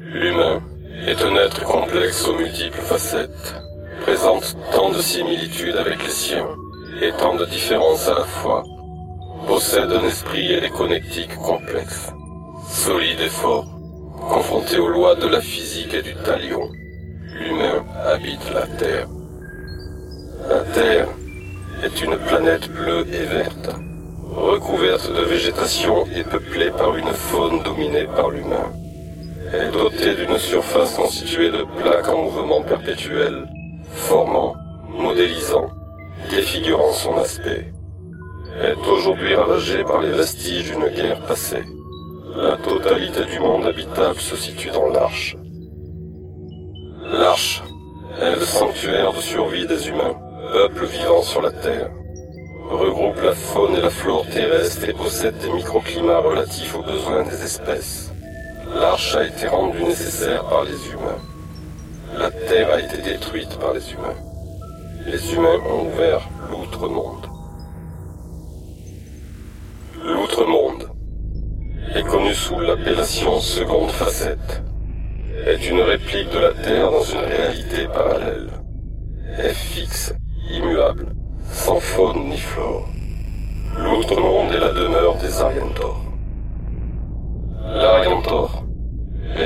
L'humain est un être complexe aux multiples facettes, présente tant de similitudes avec les siens et tant de différences à la fois, possède un esprit et des connectiques complexes, solide et fort, confronté aux lois de la est une planète bleue et verte, recouverte de végétation et peuplée par une faune dominée par l'humain. Elle est dotée d'une surface constituée de plaques en mouvement perpétuel, formant, modélisant, défigurant son aspect. Elle est aujourd'hui ravagée par les vestiges d'une guerre passée. La totalité du monde habitable se situe dans l'Arche. L'Arche est le sanctuaire de survie des humains, peuple vivant sur la Terre. Regroupe la faune et la flore terrestre et possède des microclimats relatifs aux besoins des espèces. L'arche a été rendue nécessaire par les humains. La Terre a été détruite par les humains. Les humains ont ouvert l'outre-monde. L'outre-monde est connu sous l'appellation seconde facette. Est une réplique de la Terre dans une réalité parallèle. Est fixe, immuable, sans faune ni flore. L'outre-monde est la demeure des Arientors. L'Arientor,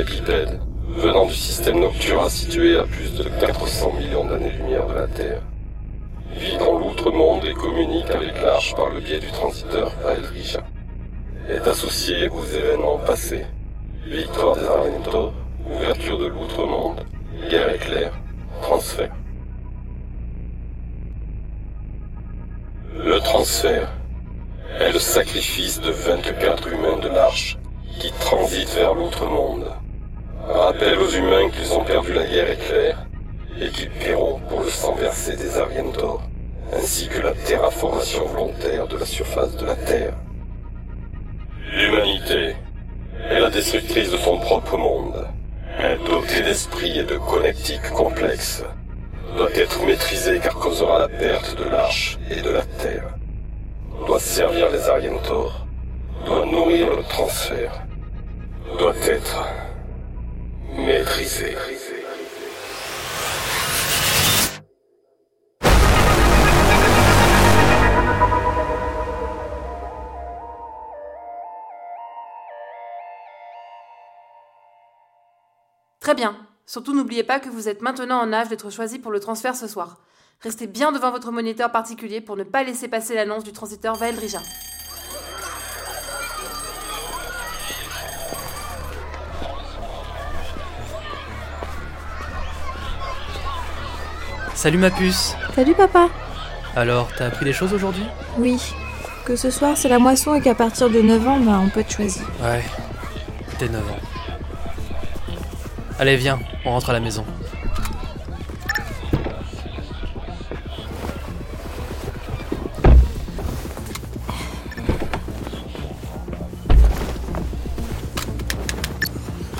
bipède, venant du système Noctura situé à plus de 400 millions d'années-lumière de la Terre, vit dans l'outre-monde et communique avec l'Arche par le biais du transiteur Vaelrija. Est associé aux événements passés, victoire des Arientor, ouverture de l'outre-monde, guerre éclair, transfert. Transfert est le sacrifice de 24 humains de l'Arche qui transitent vers l'outre-monde. Rappelle aux humains qu'ils ont perdu la guerre éclair et qu'ils paieront pour le sang versé des Arientor, ainsi que la terraformation volontaire de la surface de la Terre. L'humanité est la destructrice de son propre monde. Elle, dotée d'esprit et de connectiques complexes, doit être maîtrisée car causera la perte de l'arche et de la Terre. Servir les Arientor, doit nourrir le transfert, doit être maîtrisée. Très bien. Surtout n'oubliez pas que vous êtes maintenant en âge d'être choisi pour le transfert ce soir. Restez bien devant votre moniteur particulier pour ne pas laisser passer l'annonce du transiteur Vaeldrija. Salut ma puce Salut papa Alors, t'as appris des choses aujourd'hui? Oui. Que ce soir c'est la moisson et qu'à partir de 9 ans, bah, on peut te choisir. Ouais, t'es 9 ans. Allez, viens, on rentre à la maison.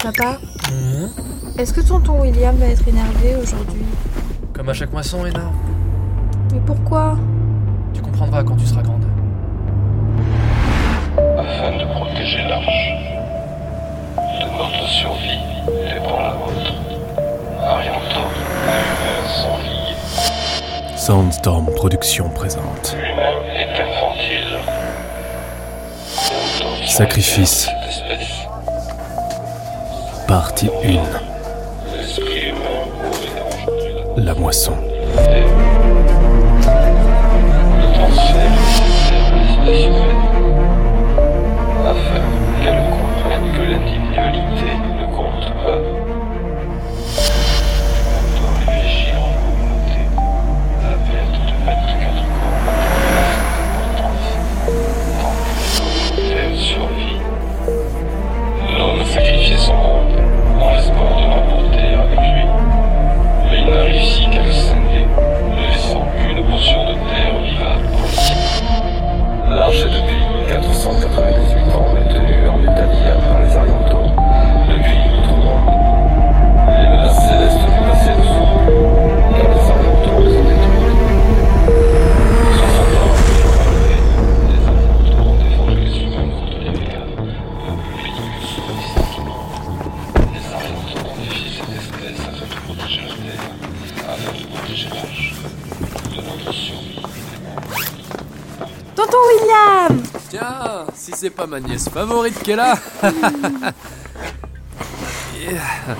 Papa Est-ce que tonton William va être énervé aujourd'hui Comme à chaque moisson, Ena. Mais pourquoi Tu comprendras quand tu seras grande. afin de protéger l'arche. De notre survie dépend la vôtre. Ariantor, l'humain sans vie. Soundstorm Production présente. Sacrifice. Partie 1 l'esprit humain mourrait aujourd'hui la La moisson. Le transfert nécessaire à l'espèce humaine afin qu'elle comprenne que l'individualité Tonton William Tiens, si c'est pas ma nièce favorite qui est là. Yeah.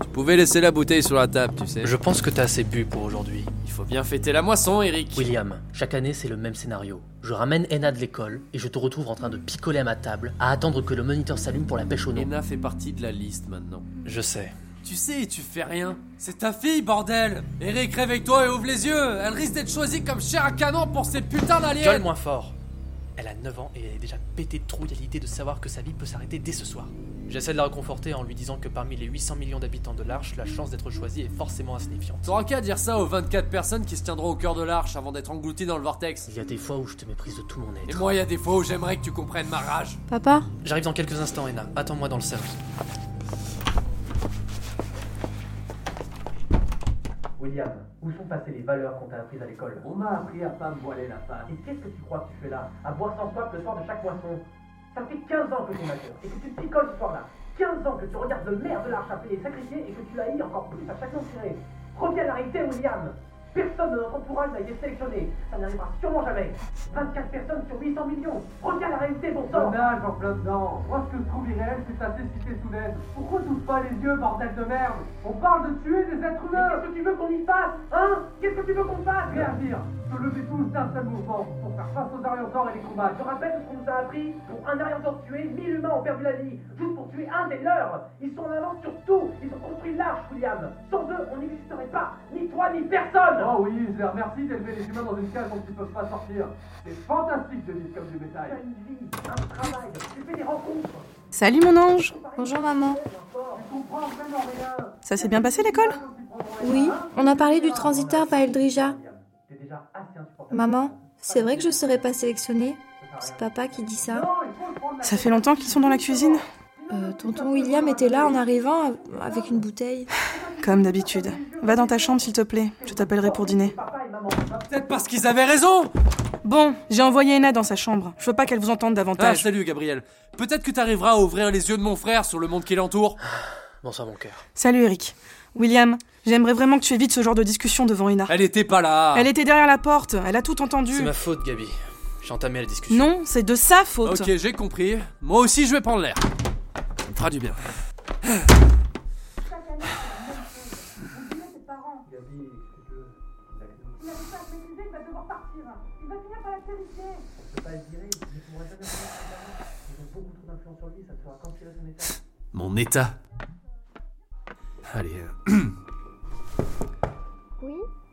Tu pouvais laisser la bouteille sur la table, tu sais. Je pense que t'as assez bu pour aujourd'hui. Il faut bien fêter la moisson, Eric. William, chaque année c'est le même scénario. Je ramène Enna de l'école et je te retrouve en train de picoler à ma table, à attendre que le moniteur s'allume pour la pêche au nom. Lena fait partie de la liste maintenant. Je sais. Tu sais, tu fais rien. C'est ta fille, bordel Eric, réveille-toi et ouvre les yeux Elle risque d'être choisie comme chair à canon pour ces putains d'aliens Gueule moins fort. Elle a 9 ans et elle est déjà pétée de trouille à l'idée de savoir que sa vie peut s'arrêter dès ce soir. J'essaie de la réconforter en lui disant que parmi les 800 millions d'habitants de l'Arche, la chance d'être choisi est forcément insignifiante. T'auras qu'à dire ça aux 24 personnes qui se tiendront au cœur de l'arche avant d'être englouties dans le vortex. Il y a des fois où je te méprise de tout mon Et être. moi, il y a des fois où j'aimerais que tu comprennes ma rage. Papa? J'arrive dans quelques instants, Enna. Attends-moi dans le cercle. William, où sont passées les valeurs qu'on t'a apprises à l'école? On m'a appris à pas me voiler la face. Et qu'est-ce que tu crois que tu fais là? À boire sans soif le soir de chaque moisson Ça fait 15 ans que tu majeur et que tu picoles ce soir-là. 15 ans que tu regardes de merde de l'arche à payer sacrifié et que tu haïs encore plus à chaque tiré. Reviens à la réalité, William Personne de notre entourage n'a été sélectionné. Ça n'arrivera sûrement jamais. 24 personnes sur 800 millions. À la réalité, bon sang Donald en plein dedans. Moi, ce que je trouve irréel, c'est ta cécité soudaine. Pourquoi t'ouvres pas les yeux, bordel de merde? On parle de tuer des êtres humains qu'est-ce que tu veux qu'on y fasse Hein? Qu'est-ce que tu veux qu'on fasse? Dire. Se lever tous d'un seul mouvement pour faire face aux Arientors et les Je combattre. te rappelle ce qu'on nous a appris Pour un Ariantor tué, 1000 humains ont perdu la vie. Juste pour tuer un des leurs. Ils sont en avance sur tout. Ils ont construit l'arche, William. Sans eux, on n'existerait pas. Ni toi, ni personne. Oh oui, je les remercie d'élever les humains dans une cage dont ils peuvent pas sortir. C'est fantastique de vivre comme du Tu bétail. as une vie, un travail. Tu fais des rencontres. Salut mon ange Bonjour maman. Tu comprends vraiment rien. Ça s'est bien passé l'école? Oui, on a parlé du transiteur Vaeldrija. T'es déjà assez insupportable. Maman, c'est vrai que je serai pas sélectionnée C'est papa qui dit ça. Ça fait longtemps qu'ils sont dans la cuisine Euh, tonton William était là en arrivant avec une bouteille. Comme d'habitude. Va dans ta chambre s'il te plaît, je t'appellerai pour dîner. Peut-être parce qu'ils avaient raison Bon, j'ai envoyé Enna dans sa chambre. Je veux pas qu'elle vous entende Ah, davantage. salut, Gabriel. Peut-être que t'arriveras à ouvrir les yeux de mon frère sur le monde qui l'entoure. Bonsoir, mon cœur. Salut Eric. William, j'aimerais vraiment que tu évites ce genre de discussion devant Enna. Elle était pas là Elle était derrière la porte, elle a tout entendu. C'est ma faute, Gabi. J'ai entamé la discussion. Non, c'est de sa faute. Ok, j'ai compris. Moi aussi, je vais prendre l'air. Ça me fera du bien. Mon état. Allez. euh, Oui,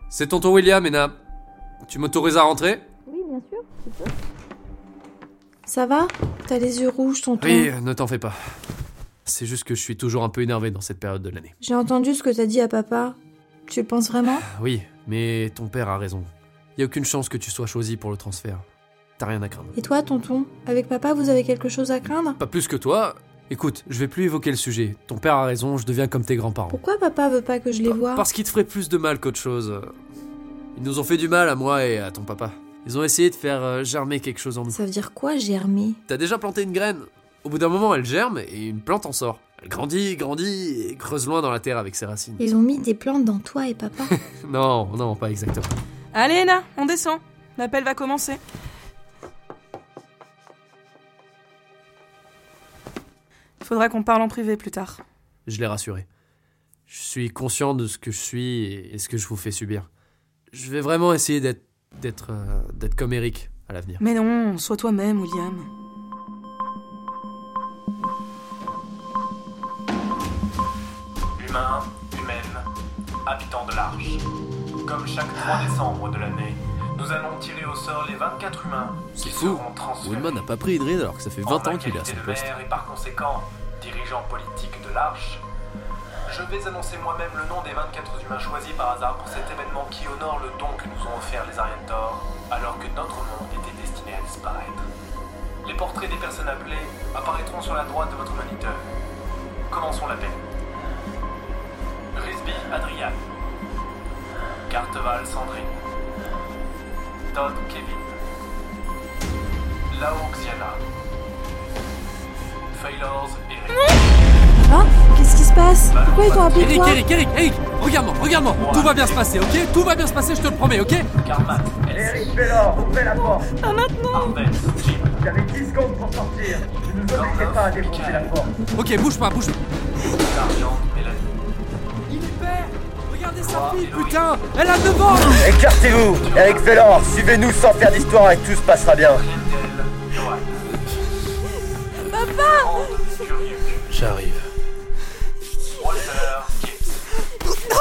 C'est tonton William, Ena. Tu m'autorises à rentrer? Oui, bien sûr, tu peux. Ça va? T'as les yeux rouges, tonton? Oui, euh, ne t'en fais pas. C'est juste que je suis toujours un peu énervé dans cette période de l'année. J'ai entendu ce que t'as dit à papa. Tu le penses vraiment? Oui, mais ton père a raison. Y a aucune chance que tu sois choisi pour le transfert. T'as rien à craindre. Et toi, tonton? Avec papa, vous avez quelque chose à craindre? Pas plus que toi. Écoute, je vais plus évoquer le sujet. Ton père a raison, je deviens comme tes grands-parents. Pourquoi papa veut pas que je les voie Parce qu'ils te feraient plus de mal qu'autre chose. Ils nous ont fait du mal à moi et à ton papa. Ils ont essayé de faire euh, germer quelque chose en nous. Ça veut dire quoi, germer? T'as déjà planté une graine. Au bout d'un moment, elle germe et une plante en sort. Elle grandit, grandit et creuse loin dans la terre avec ses racines. Ils ont mis des plantes dans toi et papa? Non, non, pas exactement. Allez Enna, on descend. L'appel va commencer. Faudra qu'on parle en privé plus tard. Je l'ai rassuré. Je suis conscient de ce que je suis et ce que je vous fais subir. Je vais vraiment essayer d'être d'être euh, d'être comme Eric à l'avenir. Mais non, sois toi-même, William. Humains, humaines, habitants de l'Arche. Comme chaque 3 décembre de l'année, nous allons tirer au sort les 24 humains C'est qui fou. seront transférés Woodman n'a pas pris Idrid alors que ça fait en 20 ans qu'il est à son poste. et par conséquent dirigeant politique de l'Arche. Je vais annoncer moi-même le nom des 24 humains choisis par hasard pour cet événement qui honore le don que nous ont offert les Arientors alors que notre monde était destiné à disparaître. Les portraits des personnes appelées apparaîtront sur la droite de votre moniteur. Commençons l'appel. Risby Adrian. Carteval Sandrine. Todd Kevin. Lao Xiana. Failors Eric. Hein Qu'est-ce qui se passe Pourquoi ils t'ont appelé Eric, toi Eric, Eric, Eric Regarde-moi, regarde-moi. Tout va bien se passer, ok Tout va bien se passer, je te le promets, ok Carmat, Eric Bellor, ouvrez la porte. Pas maintenant Arben, Jim, Vous avez 10 secondes pour sortir. Ne nous obligez pas à défoncer la porte. Ok, bouge pas, bouge pas. Mélanie. Il perd Regardez sa fille, putain. Elle a 9 ans. Écartez-vous. Eric Fellor, suivez-nous sans faire d'histoire et tout se passera bien. J'arrive.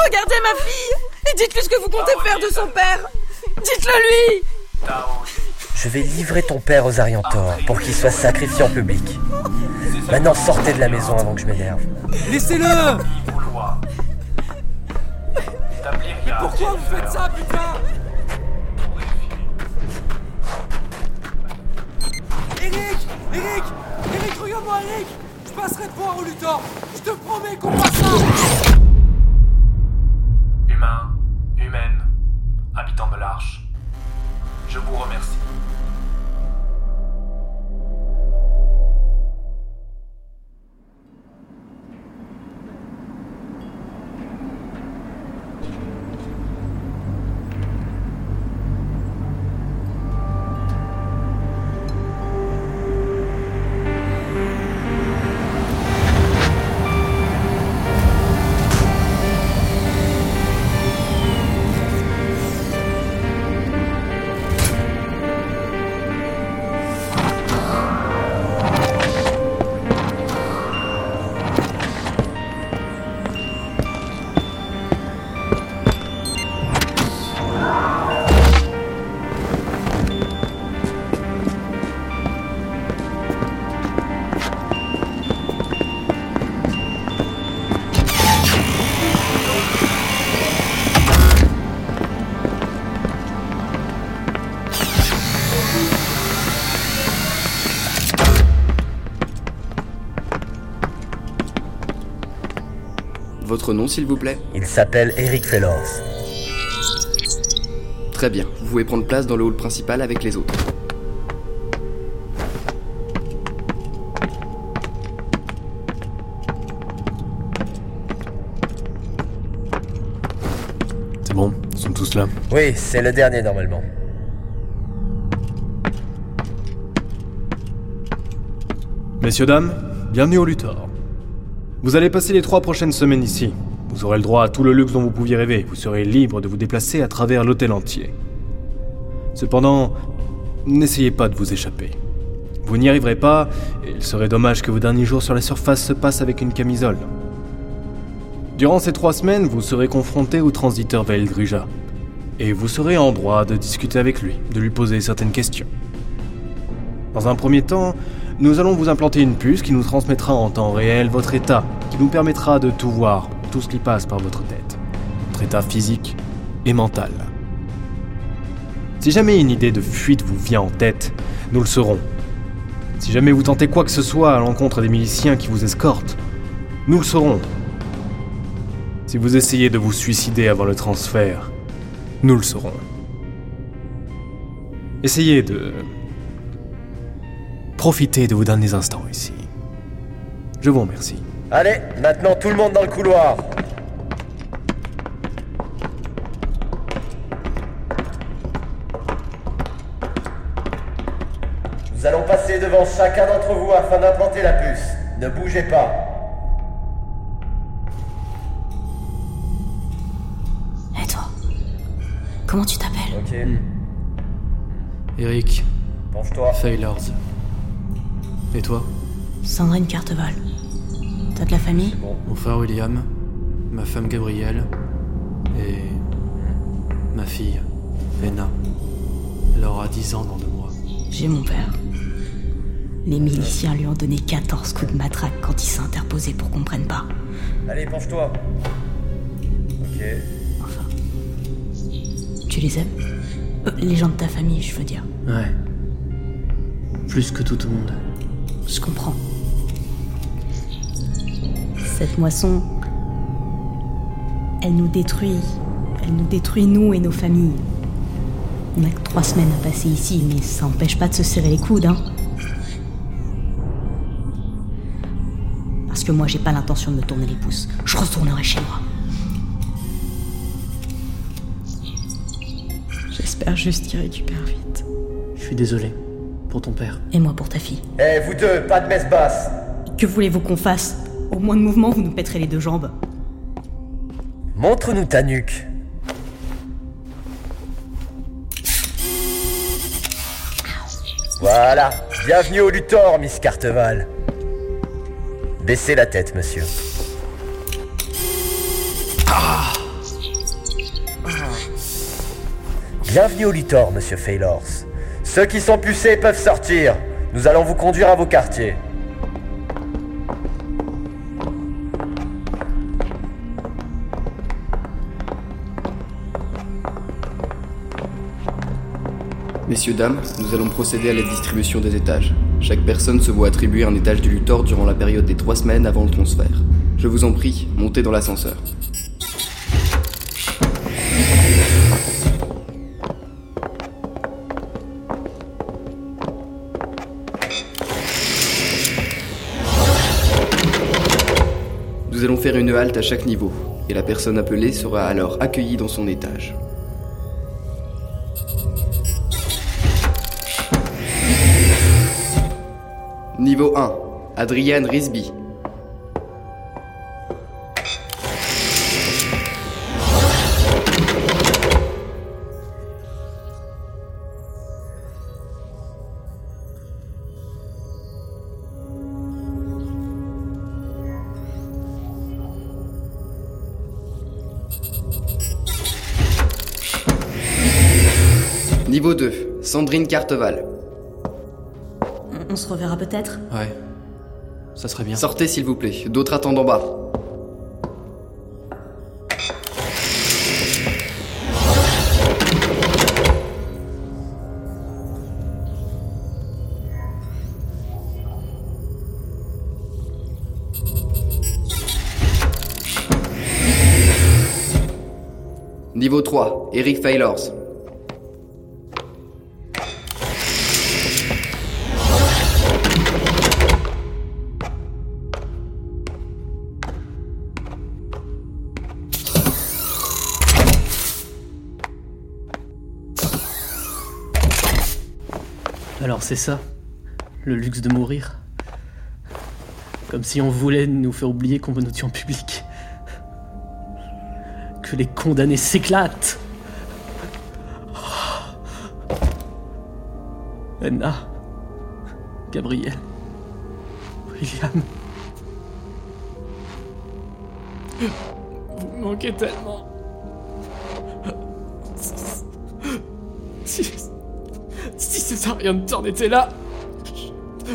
Regardez ma fille Et dites-lui ce que vous comptez faire de son père Dites-le lui Je vais livrer ton père aux Arientors pour qu'il soit sacrifié en public. Maintenant sortez de la maison avant que je m'énerve. Laissez-le Pourquoi vous faites ça, putain? Eric Eric, Je passerai voir au Luthor. Je te promets qu'on fera ça Votre nom, s'il vous plaît Il s'appelle Eric Fellors. Très bien, vous pouvez prendre place dans le hall principal avec les autres. C'est bon, ils sont tous là. Oui, c'est le dernier normalement. Messieurs, dames, bienvenue au Luthor. Vous allez passer les trois prochaines semaines ici. Vous aurez le droit à tout le luxe dont vous pouviez rêver. Vous serez libre de vous déplacer à travers l'hôtel entier. Cependant, n'essayez pas de vous échapper. Vous n'y arriverez pas, et il serait dommage que vos derniers jours sur la surface se passent avec une camisole. Durant ces trois semaines, vous serez confronté au transiteur Veldrija. Et vous serez en droit de discuter avec lui, de lui poser certaines questions. Dans un premier temps, nous allons vous implanter une puce qui nous transmettra en temps réel votre état, qui nous permettra de tout voir, tout ce qui passe par votre tête. Votre état physique et mental. Si jamais une idée de fuite vous vient en tête, nous le saurons. Si jamais vous tentez quoi que ce soit à l'encontre des miliciens qui vous escortent, nous le saurons. Si vous essayez de vous suicider avant le transfert, nous le saurons. Essayez de Profitez de vos derniers instants ici. Je vous remercie. Allez, maintenant tout le monde dans le couloir. Nous allons passer devant chacun d'entre vous afin d'implanter la puce. Ne bougez pas. Et toi? Comment tu t'appelles? Ok. Eric. Penche-toi. Failors. Et toi Sandrine Carteval. T'as de la famille Mon frère William, ma femme Gabrielle et ma fille, Lena. Elle aura 10 ans dans deux mois. J'ai mon père. Les miliciens lui ont donné 14 coups de matraque quand il s'est interposé pour qu'on prenne pas. Allez, penche-toi. Ok. Tu les aimes Euh, Les gens de ta famille, je veux dire. Ouais. Plus que tout le monde. Je comprends. Cette moisson, elle nous détruit. Elle nous détruit, nous et nos familles. On n'a que trois semaines à passer ici, mais ça n'empêche pas de se serrer les coudes, hein. Parce Parce que moi, j'ai pas l'intention de me tourner les pouces. Je retournerai chez moi. J'espère juste qu'il récupère vite. Je suis désolé. Pour ton père. Et moi pour ta fille. Eh, vous deux, pas de messe basse Que voulez-vous qu'on fasse? Au moins de mouvement, vous nous pèterez les deux jambes. Montre-nous ta nuque. Voilà. Bienvenue au Luthor, Miss Carteval. Baissez la tête, monsieur. Bienvenue au Luthor, monsieur Faylors. Ceux qui sont pucés peuvent sortir. Nous allons vous conduire à vos quartiers. Messieurs, dames, nous allons procéder à la distribution des étages. Chaque personne se voit attribuer un étage du Luthor durant la période des trois semaines avant le transfert. Je vous en prie, montez dans l'ascenseur. Nous allons faire une halte à chaque niveau, et la personne appelée sera alors accueillie dans son étage. Niveau 1, Adrian Risby. Niveau 2, Sandrine Carteval. On, on se reverra peut-être Ouais. Ça serait bien. Sortez s'il vous plaît, d'autres attendent en bas. Niveau 3, Eric Faylors. Alors c'est ça, le luxe de mourir. Comme si on voulait nous faire oublier qu'on nous tue en public. Que les condamnés s'éclatent. Anna, Gabriel, William. Vous manquez tellement. Si, si Césarien était là, je,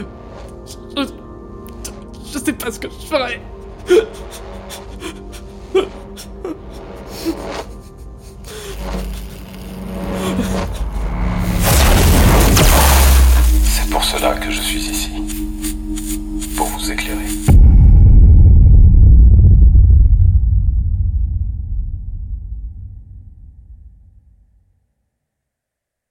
je, je sais pas ce que je ferais.